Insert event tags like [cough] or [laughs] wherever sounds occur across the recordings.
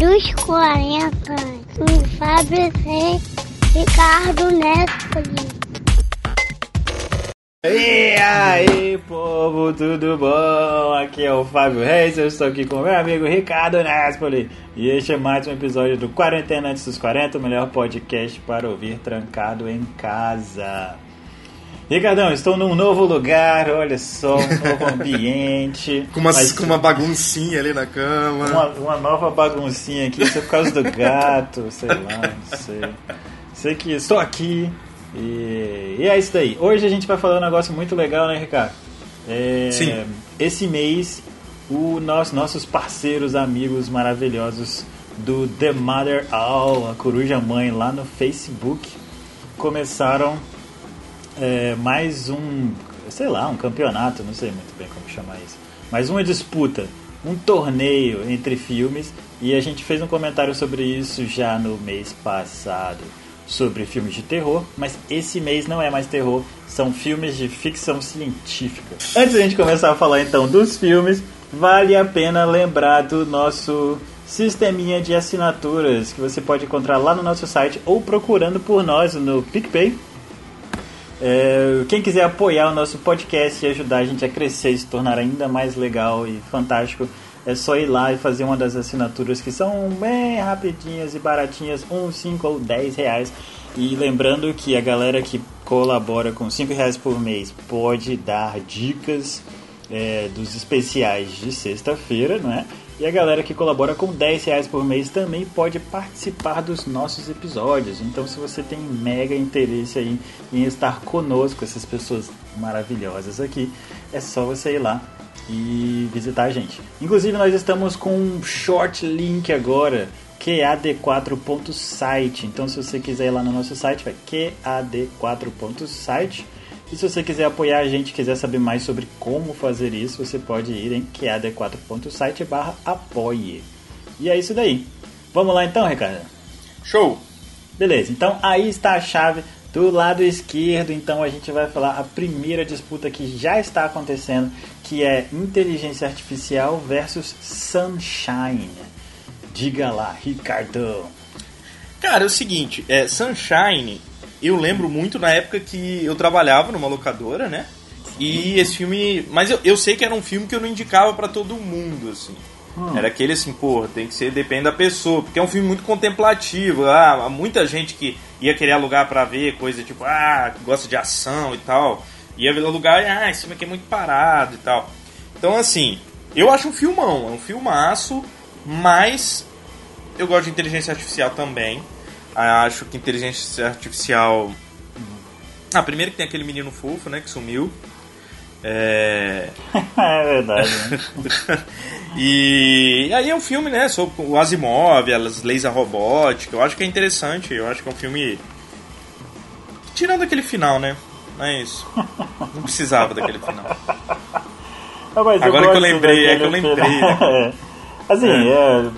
dos 40, com Fábio Reis, Ricardo Nespoli. E aí, povo, tudo bom? Aqui é o Fábio Reis, eu estou aqui com meu amigo Ricardo Nespoli. E este é mais um episódio do Quarentena Antes dos 40, o melhor podcast para ouvir trancado em casa. Ricardão, estou num novo lugar, olha só, um novo ambiente. [laughs] com, uma, mas, com uma baguncinha ali na cama. Uma, uma nova baguncinha aqui, isso é por causa do gato, sei lá, não sei. Sei que estou aqui e, e é isso daí. Hoje a gente vai falar um negócio muito legal, né, Ricardo? É, Sim. Esse mês, o nosso, nossos parceiros, amigos maravilhosos do The Mother Owl, a coruja mãe, lá no Facebook, começaram é, mais um, sei lá, um campeonato, não sei muito bem como chamar isso, mas uma disputa, um torneio entre filmes e a gente fez um comentário sobre isso já no mês passado sobre filmes de terror, mas esse mês não é mais terror, são filmes de ficção científica. Antes da gente começar a falar então dos filmes, vale a pena lembrar do nosso sisteminha de assinaturas que você pode encontrar lá no nosso site ou procurando por nós no PicPay é, quem quiser apoiar o nosso podcast e ajudar a gente a crescer e se tornar ainda mais legal e fantástico, é só ir lá e fazer uma das assinaturas que são bem rapidinhas e baratinhas, 1, 5 ou 10 reais. E lembrando que a galera que colabora com 5 reais por mês pode dar dicas é, dos especiais de sexta-feira, não é? E a galera que colabora com 10 reais por mês também pode participar dos nossos episódios. Então, se você tem mega interesse aí em estar conosco, essas pessoas maravilhosas aqui, é só você ir lá e visitar a gente. Inclusive, nós estamos com um short link agora, QAD4.site. Então, se você quiser ir lá no nosso site, vai QAD4.site. E se você quiser apoiar a gente, quiser saber mais sobre como fazer isso, você pode ir em qad4.site barra apoie. E é isso daí. Vamos lá então, Ricardo? Show! Beleza, então aí está a chave do lado esquerdo. Então a gente vai falar a primeira disputa que já está acontecendo, que é inteligência artificial versus Sunshine. Diga lá, Ricardo. Cara, é o seguinte, é, Sunshine eu lembro muito na época que eu trabalhava numa locadora, né? E esse filme. Mas eu, eu sei que era um filme que eu não indicava para todo mundo, assim. Hum. Era aquele assim, porra, tem que ser, depende da pessoa, porque é um filme muito contemplativo. Ah, muita gente que ia querer alugar para ver coisa tipo, ah, gosta de ação e tal. Ia ver alugar, ah, esse filme aqui é muito parado e tal. Então, assim, eu acho um filmão, é um filmaço, mas eu gosto de inteligência artificial também. Acho que inteligência artificial. Ah, primeiro que tem aquele menino fofo, né, que sumiu. É, [laughs] é verdade. Né? [laughs] e aí é um filme, né, sobre o Asimov, as leis da robótica. Eu acho que é interessante. Eu acho que é um filme. Tirando aquele final, né? Mas. Não precisava daquele final. [laughs] Agora que eu lembrei, é que eu lembrei. Né? Assim, é.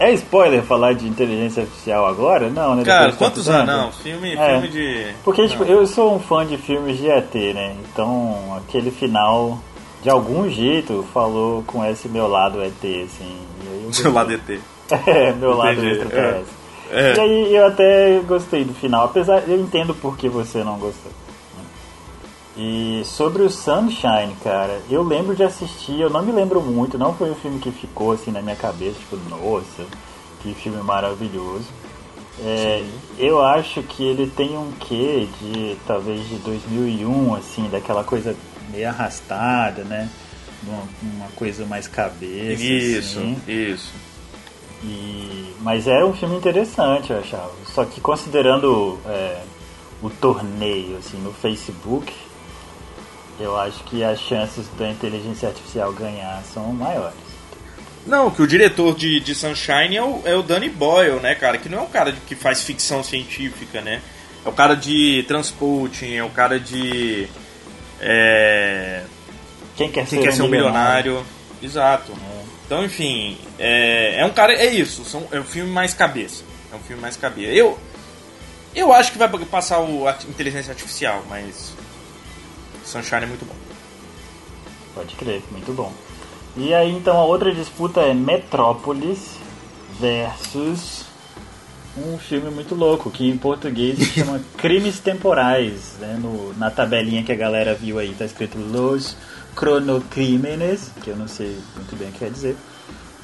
É, é, spoiler falar de inteligência artificial agora? Não, né? Cara, quantos anos? Não, filme, é. filme de. Porque, tipo, eu sou um fã de filmes de ET, né? Então, aquele final, de algum jeito, falou com esse meu lado ET, assim. Seu lado ET. [laughs] É, meu lado extraterrestre. É. É. E aí eu até gostei do final, apesar eu entendo por que você não gostou. E sobre o Sunshine, cara, eu lembro de assistir, eu não me lembro muito, não foi um filme que ficou assim na minha cabeça, tipo, nossa, que filme maravilhoso. É, eu acho que ele tem um quê de talvez de 2001, assim, daquela coisa meio arrastada, né? Uma, uma coisa mais cabeça. Isso, assim. isso. E, mas era um filme interessante, eu achava. Só que considerando é, o torneio assim, no Facebook, eu acho que as chances da inteligência artificial ganhar são maiores. Não, que o diretor de, de Sunshine é o, é o Danny Boyle, né, cara? Que não é um cara que faz ficção científica, né? É o cara de Transporting, é o cara de. É... Quem quer Quem ser, quer um ser um milionário. milionário. Exato. É. Então, enfim, é, é um cara. É isso, são, é um filme mais cabeça. É um filme mais cabeça. Eu. Eu acho que vai passar o a inteligência artificial, mas Sunshine é muito bom. Pode crer, muito bom. E aí então a outra disputa é Metrópolis versus um filme muito louco, que em português se chama [laughs] Crimes Temporais. Né? No, na tabelinha que a galera viu aí tá escrito Los Cronocrímenes, que eu não sei muito bem o que quer dizer.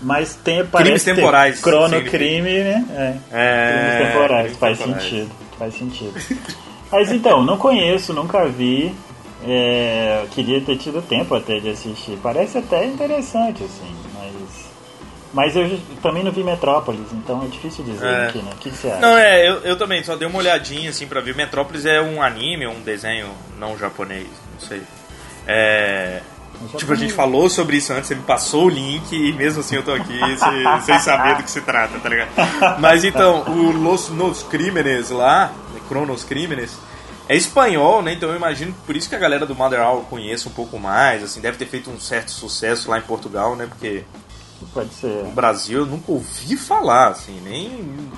Mas tem Crimes temporais. Cronocrime, né? É. é. Crimes temporais, crimes faz temporais. sentido. Faz sentido. Mas então, não conheço, nunca vi. É, queria ter tido tempo até de assistir. Parece até interessante, assim, mas. Mas eu também não vi Metrópolis, então é difícil dizer é. aqui, né? O que, que, você acha? Não, é, eu, eu também só dei uma olhadinha assim pra ver. Metrópolis é um anime, um desenho não japonês, não sei. É. Tipo, a gente falou sobre isso antes, você me passou o link e mesmo assim eu tô aqui [laughs] sem, sem saber do que se trata, tá ligado? Mas então, o Los Nos Crímenes lá, Cronos Crímenes, é espanhol, né? Então eu imagino por isso que a galera do Mother Owl conhece um pouco mais, assim, deve ter feito um certo sucesso lá em Portugal, né? Porque Pode ser. no Brasil eu nunca ouvi falar, assim, nem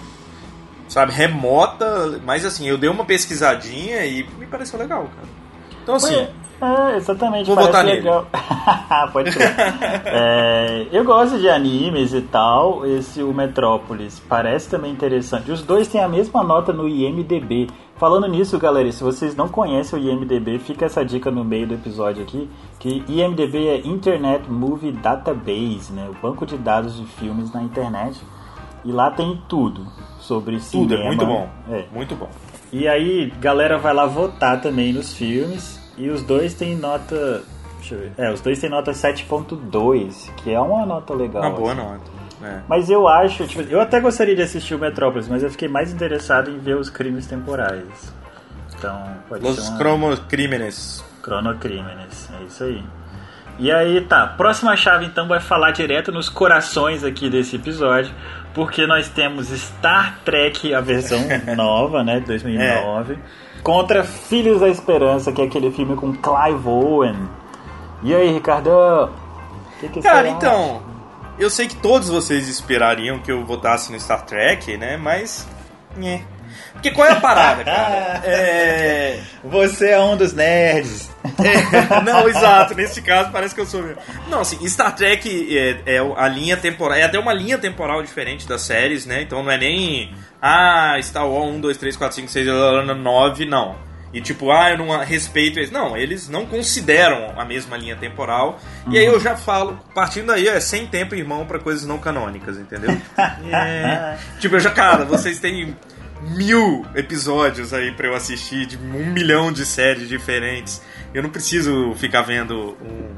sabe, remota, mas assim, eu dei uma pesquisadinha e me pareceu legal, cara. Então assim, é, exatamente. Vou botar legal. [laughs] Pode ser. [laughs] é, eu gosto de animes e tal. Esse, o Metrópolis, parece também interessante. Os dois têm a mesma nota no IMDB. Falando nisso, galera, se vocês não conhecem o IMDB, fica essa dica no meio do episódio aqui, que IMDB é Internet Movie Database, né? O banco de dados de filmes na internet. E lá tem tudo sobre cinema. Tudo, é muito bom. É. Muito bom. E aí, galera vai lá votar também nos filmes. E os dois têm nota. Deixa eu ver. É, os dois têm nota 7.2, que é uma nota legal. Uma boa assim. nota. É. Mas eu acho, tipo, eu até gostaria de assistir o Metrópolis, mas eu fiquei mais interessado em ver os crimes temporais. Então, pode Los ser uma... Cromocrímenes. Cronocrímenes, é isso aí. E aí, tá, próxima chave então vai falar direto nos corações aqui desse episódio, porque nós temos Star Trek, a versão [laughs] nova, né, de 2009. É contra Filhos da Esperança, que é aquele filme com Clive Owen. E aí, Ricardo? Que que Cara, então, eu sei que todos vocês esperariam que eu votasse no Star Trek, né? Mas. É. Porque qual é a parada, cara? [laughs] É... Você é um dos nerds. [laughs] É, não, exato. Nesse caso parece que eu sou. Não, assim, Star Trek é, é a linha temporal. É até uma linha temporal diferente das séries, né? Então não é nem. Ah, Star Wars 1, 2, 3, 4, 5, 6, 9, não. E tipo, ah, eu não respeito eles. Não, eles não consideram a mesma linha temporal. Uhum. E aí eu já falo, partindo daí, é sem tempo, irmão, para coisas não canônicas, entendeu? [laughs] é... Tipo, eu já, cara, vocês têm mil episódios aí para eu assistir, de um milhão de séries diferentes. Eu não preciso ficar vendo um,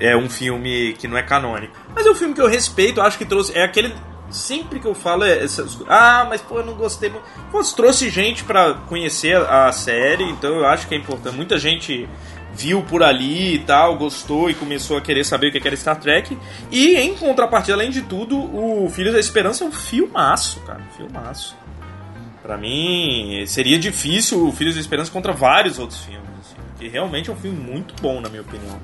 é um filme que não é canônico. Mas é um filme que eu respeito, acho que trouxe. É aquele. Sempre que eu falo é. Essas, ah, mas pô, eu não gostei. Pô, trouxe gente para conhecer a série, então eu acho que é importante. Muita gente viu por ali e tal, gostou e começou a querer saber o que era Star Trek. E em contrapartida, além de tudo, o Filhos da Esperança é um filmaço, cara. Um filmaço. Pra mim, seria difícil o Filhos da Esperança contra vários outros filmes. Assim, porque realmente é um filme muito bom, na minha opinião.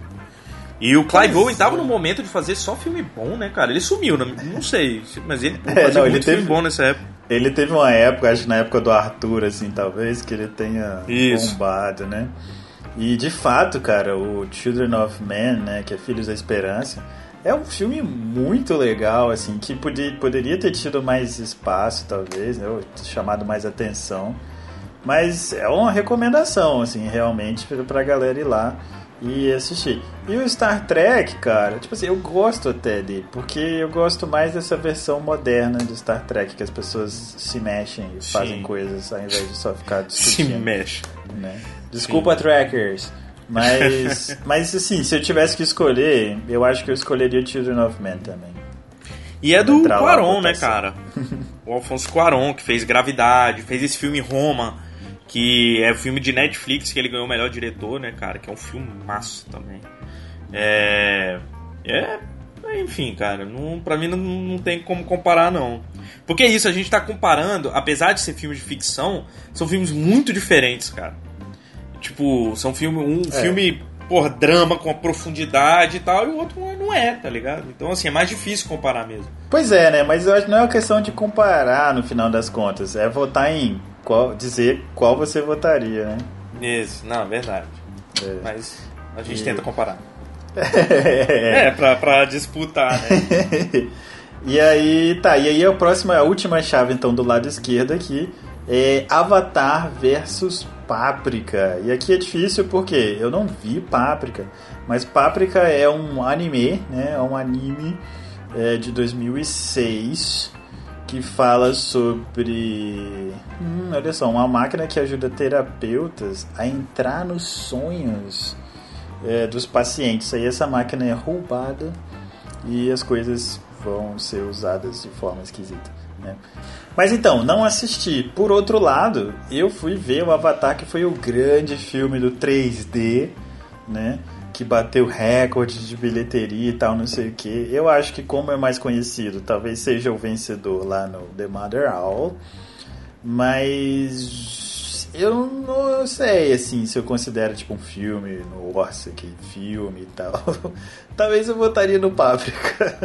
E o Clive Owen tava no momento de fazer só filme bom, né, cara? Ele sumiu, não sei, mas ele é, não, ele teve, filme bom nessa época. Ele teve uma época, acho que na época do Arthur, assim, talvez, que ele tenha Isso. bombado, né? E de fato, cara, o Children of Men, né, que é Filhos da Esperança, é um filme muito legal, assim, que podia, poderia ter tido mais espaço, talvez, né, chamado mais atenção. Mas é uma recomendação, assim, realmente, pra galera ir lá e assistir. E o Star Trek, cara, tipo assim, eu gosto até dele, porque eu gosto mais dessa versão moderna do Star Trek, que as pessoas se mexem e Sim. fazem coisas ao invés de só ficar discutindo. Se mexe. Né? Desculpa, Sim. trackers. Mas, [laughs] mas assim, se eu tivesse que escolher, eu acho que eu escolheria Children of Men também. E é do Quaron, né, cara? [laughs] o Alfonso Quaron, que fez Gravidade, fez esse filme Roma, que é o filme de Netflix que ele ganhou o melhor diretor, né, cara? Que é um filme massa também. É. É. Enfim, cara, não, pra mim não, não tem como comparar, não. Porque é isso, a gente tá comparando, apesar de ser filmes de ficção, são filmes muito diferentes, cara. Tipo, são filme, um é. filme, por drama com profundidade e tal, e o outro não é, tá ligado? Então, assim, é mais difícil comparar mesmo. Pois é, né? Mas eu acho que não é uma questão de comparar no final das contas, é votar em qual, dizer qual você votaria, né? Isso, não, é verdade. É. Mas a gente e... tenta comparar. [laughs] é, pra, pra disputar, né? [laughs] E aí, tá, e aí a próxima, a última chave então do lado esquerdo aqui é Avatar versus Páprica. E aqui é difícil porque eu não vi Páprica, mas Páprica é um anime, né? É um anime é, de 2006 que fala sobre. Hum, olha só, uma máquina que ajuda terapeutas a entrar nos sonhos é, dos pacientes. Aí essa máquina é roubada e as coisas vão ser usadas de forma esquisita. Né? Mas então, não assisti. Por outro lado, eu fui ver o Avatar, que foi o grande filme do 3D, né? Que bateu recorde de bilheteria e tal, não sei o que. Eu acho que, como é mais conhecido, talvez seja o vencedor lá no The Mother Owl. Mas eu não sei, assim, se eu considero tipo um filme, nossa, que filme e tal. [laughs] Talvez eu votaria no Páprica.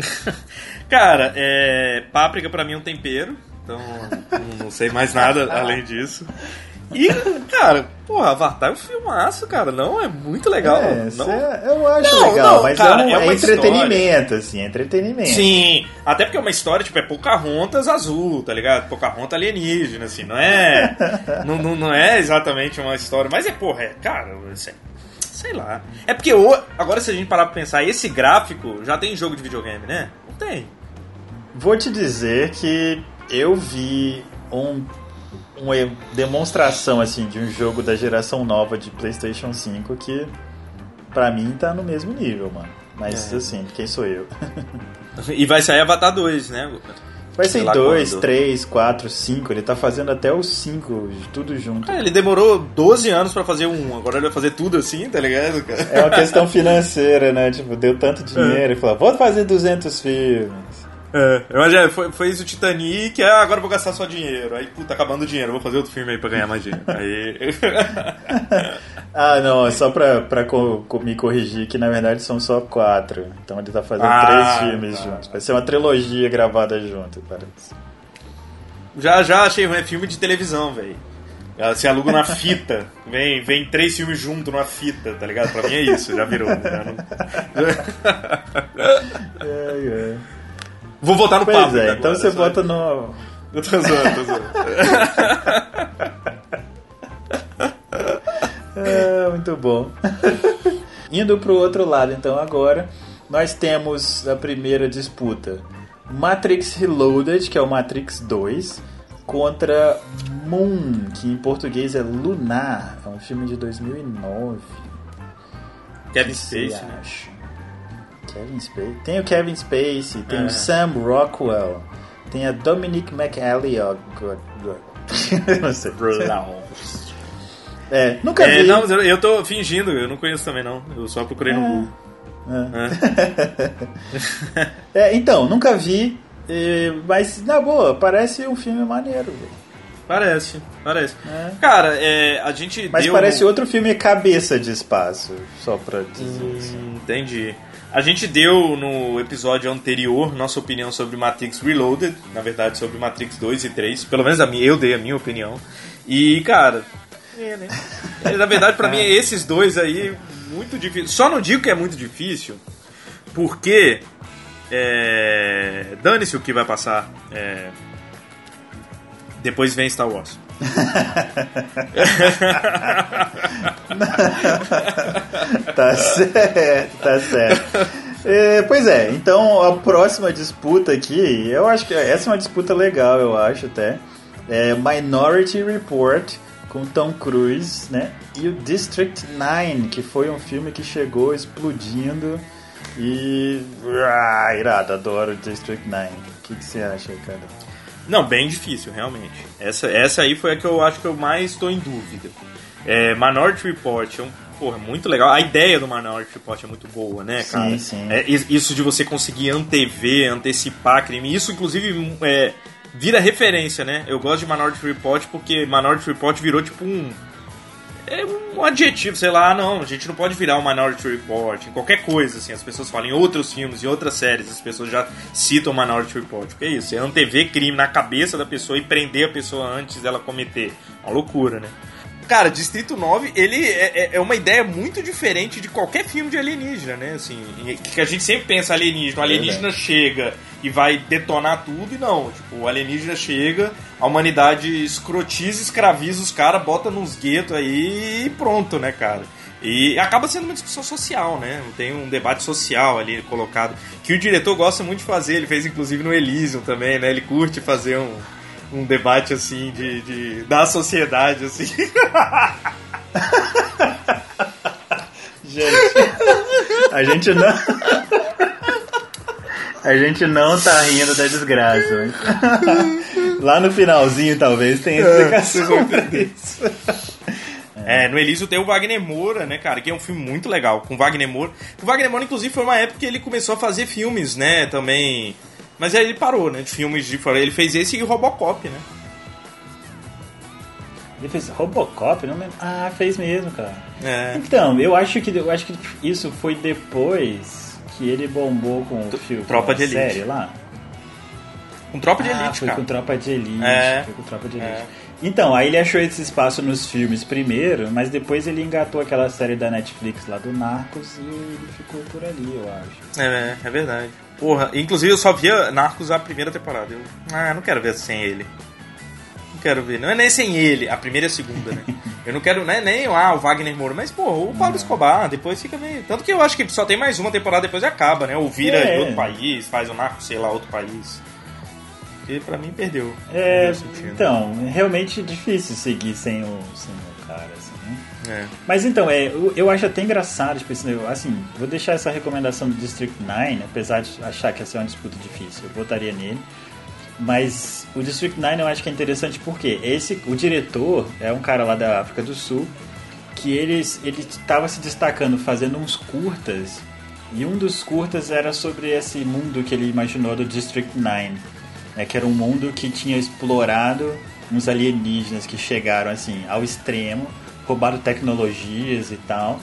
[laughs] Cara, é, Páprica pra mim é um tempero, então não sei mais nada [laughs] além disso. E, cara, porra, Avatar é um filmaço, cara. Não, é muito legal. É, não... É, eu acho não, legal, não, mas cara, é, um, é, é entretenimento, história. assim, é entretenimento. Sim, até porque é uma história, tipo, é Pocahontas azul, tá ligado? Pocahontas alienígena, assim, não é. [laughs] não, não, não, é exatamente uma história, mas é, porra, é, cara, assim, sei lá. É porque, agora se a gente parar pra pensar, esse gráfico já tem jogo de videogame, né? Não tem. Vou te dizer que eu vi um uma demonstração assim de um jogo da geração nova de PlayStation 5 que para mim tá no mesmo nível, mano. Mas é. assim, quem sou eu? e vai sair Avatar 2, né? Vai ser 2, 3, 4, 5. Ele tá fazendo até os 5, tudo junto. É, ele demorou 12 anos para fazer um, agora ele vai fazer tudo assim, tá ligado, cara? É uma questão financeira, né? Tipo, deu tanto dinheiro é. e falou: vou fazer 200 filmes. É, mas é, foi, foi isso o Titanic, é, agora vou gastar só dinheiro. Aí, puta, acabando o dinheiro, vou fazer outro filme aí pra ganhar mais dinheiro. Aí... [laughs] ah, não, é só pra, pra co me corrigir que na verdade são só quatro. Então ele tá fazendo ah, três filmes tá. juntos. Vai ser uma trilogia gravada junto, parece. Já, já achei, é filme de televisão, velho. Se aluga na fita. Vem, vem três filmes juntos numa fita, tá ligado? Pra mim é isso, já virou. Já não... [laughs] é, é. Vou votar no pois papo. É, então você vota no. Eu tô zoando, tô zoando. [laughs] é, muito bom. Indo pro outro lado, então, agora, nós temos a primeira disputa: Matrix Reloaded, que é o Matrix 2, contra Moon, que em português é Lunar. É um filme de 2009. Kevin Spacey. Né? Kevin Spacey. Tem o Kevin Spacey, tem o é. Sam Rockwell, tem a Dominic McAlliot. [laughs] não sei. É, nunca é, vi. Não, eu tô fingindo, eu não conheço também não. Eu só procurei é. no Google. É. [laughs] é. então, nunca vi. Mas, na boa, parece um filme maneiro, Parece, parece. É. Cara, é, a gente Mas parece outro filme cabeça de espaço, só pra dizer hum, assim. Entendi. A gente deu no episódio anterior nossa opinião sobre Matrix Reloaded, na verdade sobre Matrix 2 e 3, pelo menos a minha, eu dei a minha opinião. E, cara, é, né? Na verdade, para mim, esses dois aí, muito difícil. Só não digo que é muito difícil, porque. É, Dane-se o que vai passar. É, depois vem Star Wars. [laughs] tá certo, tá certo. É, pois é, então a próxima disputa aqui, eu acho que essa é uma disputa legal, eu acho até. É Minority Report com Tom Cruise, né? E o District 9, que foi um filme que chegou explodindo e. Ah, irado, adoro District 9. O que, que você acha, cara? Não, bem difícil, realmente. Essa, essa aí foi a que eu acho que eu mais estou em dúvida. É, Minority Report é um, porra, muito legal. A ideia do Minority Report é muito boa, né, cara? Sim, sim. É, isso de você conseguir antever, antecipar crime. Isso, inclusive, é, vira referência, né? Eu gosto de Minority Report porque Minority Report virou tipo um é um adjetivo, sei lá, não, a gente não pode virar um Minority Report em qualquer coisa, assim, as pessoas falam em outros filmes, em outras séries, as pessoas já citam Minority Report, o que é isso? É antever crime na cabeça da pessoa e prender a pessoa antes dela cometer, uma loucura, né? Cara, Distrito 9, ele é, é, é uma ideia muito diferente de qualquer filme de alienígena, né? Assim, que a gente sempre pensa alienígena. O alienígena é chega e vai detonar tudo, e não. Tipo, o alienígena chega, a humanidade escrotiza, escraviza os caras, bota nos guetos aí e pronto, né, cara? E acaba sendo uma discussão social, né? Tem um debate social ali colocado, que o diretor gosta muito de fazer, ele fez inclusive no Elysium também, né? Ele curte fazer um, um debate assim de, de da sociedade, assim. [laughs] gente, a gente não. A gente não tá rindo da desgraça. Lá no finalzinho, talvez, tenha explicação pra isso. É, no Elísio tem o Wagner Moura, né, cara, que é um filme muito legal, com Wagner Moura. O Wagner Moura, inclusive, foi uma época que ele começou a fazer filmes, né, também. Mas aí ele parou, né, de filmes de fora. Ele fez esse e Robocop, né? Ele fez Robocop? Não lembro. Ah, fez mesmo, cara. É. Então, eu acho que eu acho que isso foi depois que ele bombou com o filme. Tropa de Elite. série lá. Com Tropa de ah, Elite, foi cara. com Tropa de Elite. É. Foi com Tropa de Elite. É. Então, aí ele achou esse espaço nos filmes primeiro, mas depois ele engatou aquela série da Netflix lá do Narcos e ele ficou por ali, eu acho. É, é verdade. Porra, inclusive eu só via Narcos a primeira temporada. Eu, ah, não quero ver sem ele. Não quero ver. Não é nem sem ele, a primeira e a segunda, né? [laughs] eu não quero, né, nem ah, o Wagner Moura, mas, pô, o Pablo Escobar, depois fica meio. Tanto que eu acho que só tem mais uma temporada depois acaba, né? Ou vira é. em outro país, faz o Narcos, sei lá, outro país. Porque pra mim perdeu. É, então, realmente difícil seguir sem o, sem o cara? É. Mas então, é, eu, eu acho até engraçado, tipo, assim, vou deixar essa recomendação do District 9, apesar de achar que essa é uma disputa difícil, eu votaria nele. Mas o District 9 eu acho que é interessante porque esse, o diretor é um cara lá da África do Sul que ele estava se destacando fazendo uns curtas e um dos curtas era sobre esse mundo que ele imaginou do District 9 né, que era um mundo que tinha explorado uns alienígenas que chegaram assim ao extremo, roubado tecnologias e tal,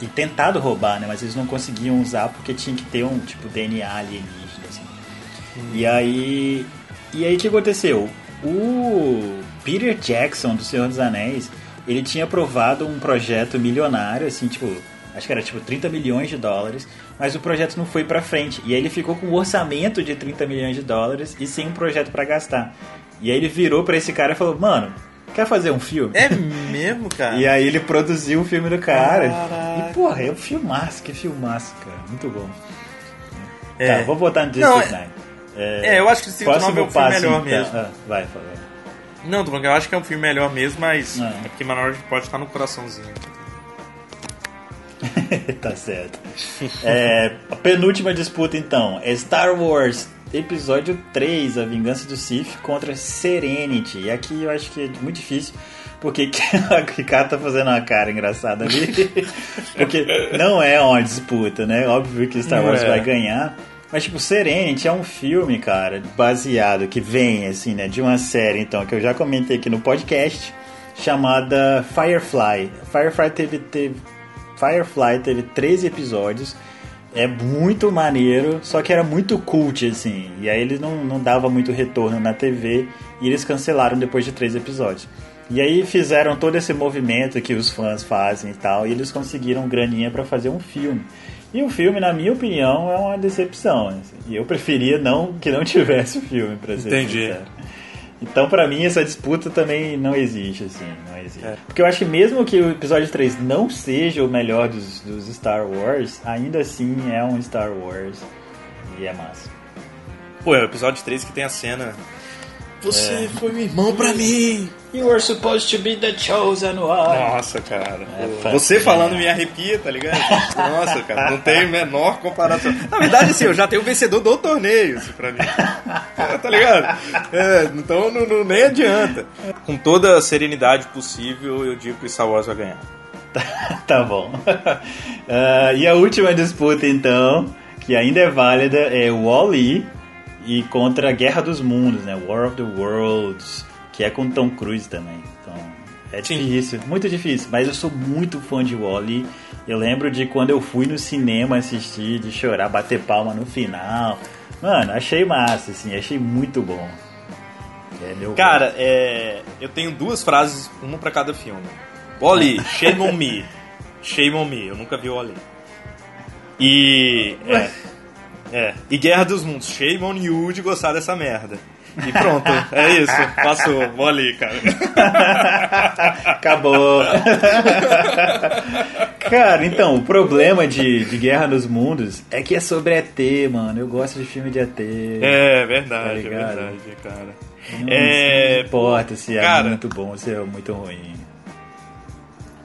e tentado roubar, né, mas eles não conseguiam usar porque tinha que ter um tipo DNA alienígena assim. Hum. E aí e aí o que aconteceu? O Peter Jackson do Senhor dos Anéis, ele tinha aprovado um projeto milionário assim, tipo, acho que era tipo 30 milhões de dólares mas o projeto não foi para frente. E aí ele ficou com um orçamento de 30 milhões de dólares e sem um projeto para gastar. E aí ele virou para esse cara e falou: "Mano, quer fazer um filme?" É mesmo, cara. [laughs] e aí ele produziu o filme do cara. Caraca. E porra, é um filmaço, que filmaço, cara. Muito bom. É. Tá, vou botar no District não, é... É, é, eu acho que o District 9 é um filme melhor então. mesmo. Ah, vai, vai. Não, eu acho que é um filme melhor mesmo, mas ah. é porque Menor pode estar no coraçãozinho. [laughs] tá certo. É, a penúltima disputa então é Star Wars Episódio 3, A Vingança do Sith contra Serenity. E aqui eu acho que é muito difícil, porque [laughs] o Ricardo tá fazendo uma cara engraçada ali. [laughs] porque não é uma disputa, né? Óbvio que Star Wars é. vai ganhar. Mas, tipo, Serenity é um filme, cara, baseado, que vem, assim, né, de uma série, então, que eu já comentei aqui no podcast, chamada Firefly. Firefly teve, teve Firefly teve 13 episódios. É muito maneiro, só que era muito cult, assim. E aí ele não, não dava muito retorno na TV e eles cancelaram depois de três episódios. E aí fizeram todo esse movimento que os fãs fazem e tal, e eles conseguiram graninha para fazer um filme. E o filme, na minha opinião, é uma decepção. Assim. E eu preferia não que não [laughs] tivesse o filme, pra ser Entendi. Sincero. Então, para mim, essa disputa também não existe, assim, não existe. É. Porque eu acho que mesmo que o episódio 3 não seja o melhor dos, dos Star Wars, ainda assim é um Star Wars e é massa. Pô, é o episódio 3 que tem a cena você é. foi um irmão pra mim. You were supposed to be the chosen one. Nossa, cara. É, você falando me arrepia, tá ligado? Nossa, cara, não tem menor comparação. Na verdade, assim, eu já tenho o vencedor do torneio, assim, pra mim. tá ligado? É, então não, não, nem adianta. Com toda a serenidade possível, eu digo que o Star Wars vai ganhar. [laughs] tá bom. Uh, [laughs] e a última disputa, então, que ainda é válida, é o Wall-E e contra a Guerra dos Mundos, né? War of the Worlds, que é com Tom Cruise também. Então, é difícil, Sim. muito difícil, mas eu sou muito fã de Wally. Eu lembro de quando eu fui no cinema assistir, de chorar, bater palma no final. Mano, achei massa, assim, achei muito bom. É Cara, é, eu tenho duas frases, uma pra cada filme. Wally, [laughs] shame on me. Shame on me. Eu nunca vi o Wally. E. É, é. E Guerra dos Mundos. Shame on you de gostar dessa merda. E pronto, é isso. Passou. Wally, cara. [laughs] Acabou. Cara, então, o problema de, de Guerra nos Mundos é que é sobre ET, mano. Eu gosto de filme de ET. É verdade, Tá é verdade, cara. Não, É, não importa se é cara. muito bom ou se é muito ruim.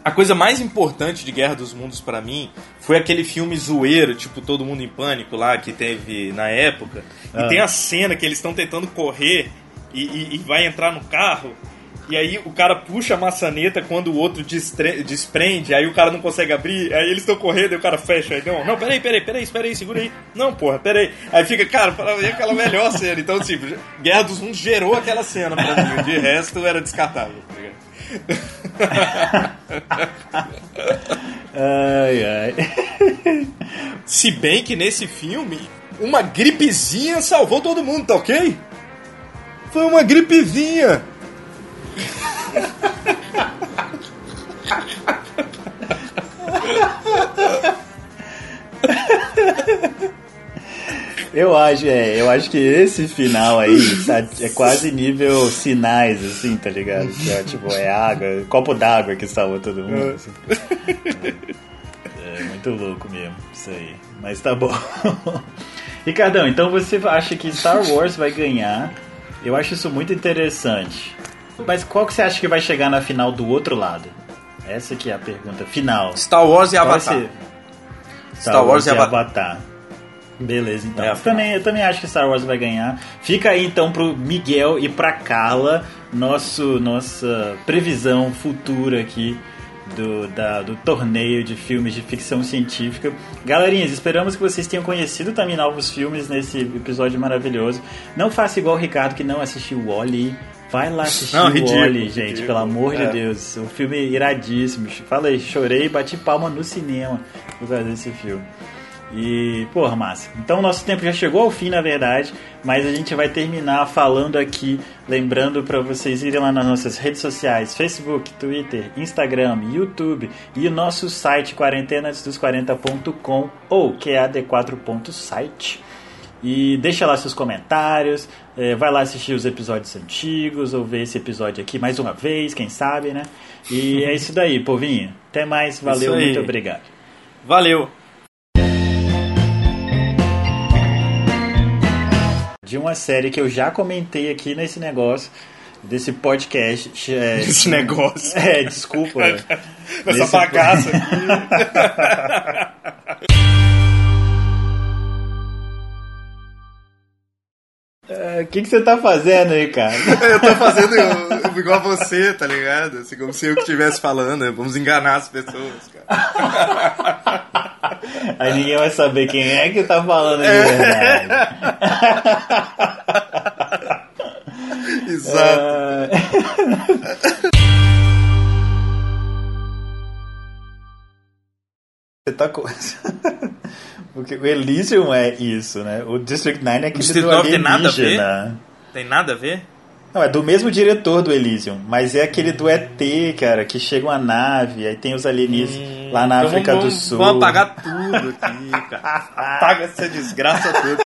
A coisa mais importante de Guerra dos Mundos pra mim foi aquele filme zoeiro, tipo Todo Mundo em Pânico lá, que teve na época. Ah. E tem a cena que eles estão tentando correr e, e- e vai entrar no carro. E aí o cara puxa a maçaneta quando o outro desprende, aí o cara não consegue abrir, aí eles estão correndo e o cara fecha. Aí, não, não, peraí, peraí, peraí, espera aí, segura aí. Não, porra, peraí. Aí fica, cara, pra mim é aquela melhor cena. Então, tipo, Guerra dos Mundos gerou aquela cena pra mim. De resto era descartável, tá ligado? [laughs] Se bem que nesse filme, uma gripezinha salvou todo mundo, tá ok? Foi uma gripezinha. Eu acho, é, eu acho que esse final aí tá- é quase nível sinais, assim, tá ligado? Que é, tipo, é água, copo d'água que salva todo mundo. assim. [laughs] É muito louco mesmo, isso aí. Mas tá bom. [laughs] Ricardão, então você acha que Star Wars vai ganhar? Eu acho isso muito interessante. Mas qual que você acha que vai chegar na final do outro lado? Essa que é a pergunta final. Star Wars e Avatar. ser? Star Wars e Avatar. Avatar. Beleza, então. É eu, também, eu também acho que Star Wars vai ganhar. Fica aí então pro Miguel e pra Carla nosso, nossa previsão futura aqui do, da- do torneio de filmes de ficção científica. Galerinhas, esperamos que vocês tenham conhecido também novos filmes nesse episódio maravilhoso. Não faça igual o Ricardo que não assistiu o Wally. Vai lá assistir Não, o ridículo, Wally, gente, ridículo. pelo amor de É. Deus. O filme é iradíssimo. Falei, chorei e bati palma no cinema por causa desse filme. E, porra, massa. Então, nosso tempo já chegou ao fim, na verdade, mas a gente vai terminar falando aqui, lembrando para vocês irem lá nas nossas redes sociais: Facebook, Twitter, Instagram, YouTube e o nosso site quarentenasdos40.com ou QAD4.site. E deixa lá seus comentários, eh, vai lá assistir os episódios antigos, ou ver esse episódio aqui mais uma vez, quem sabe, né? E é isso daí, povinho. Até mais, valeu, muito obrigado. Valeu. De uma série que eu já comentei aqui nesse negócio, desse podcast. É, Esse negócio. [laughs] É, desculpa. [laughs] Essa Nesse- bagaça aqui. [laughs] É, O que, que você tá fazendo aí, cara? Eu tô fazendo igual a você, tá ligado? Assim, como se eu que estivesse falando. né? Vamos enganar as pessoas, cara. Aí ninguém vai saber quem é que tá falando de verdade. [laughs] Exato. Ah, Você tá com... [laughs] Porque o Elysium é isso, né? O District 9 é aquele District 9 tem nada a ver? Tem nada a ver? Não, é do mesmo diretor do Elysium, mas é aquele do ET, cara, que chega uma nave, aí tem os alienígenas lá na Então África vamos, do Sul. Vamos apagar tudo aqui, cara. [laughs] Apaga essa desgraça toda.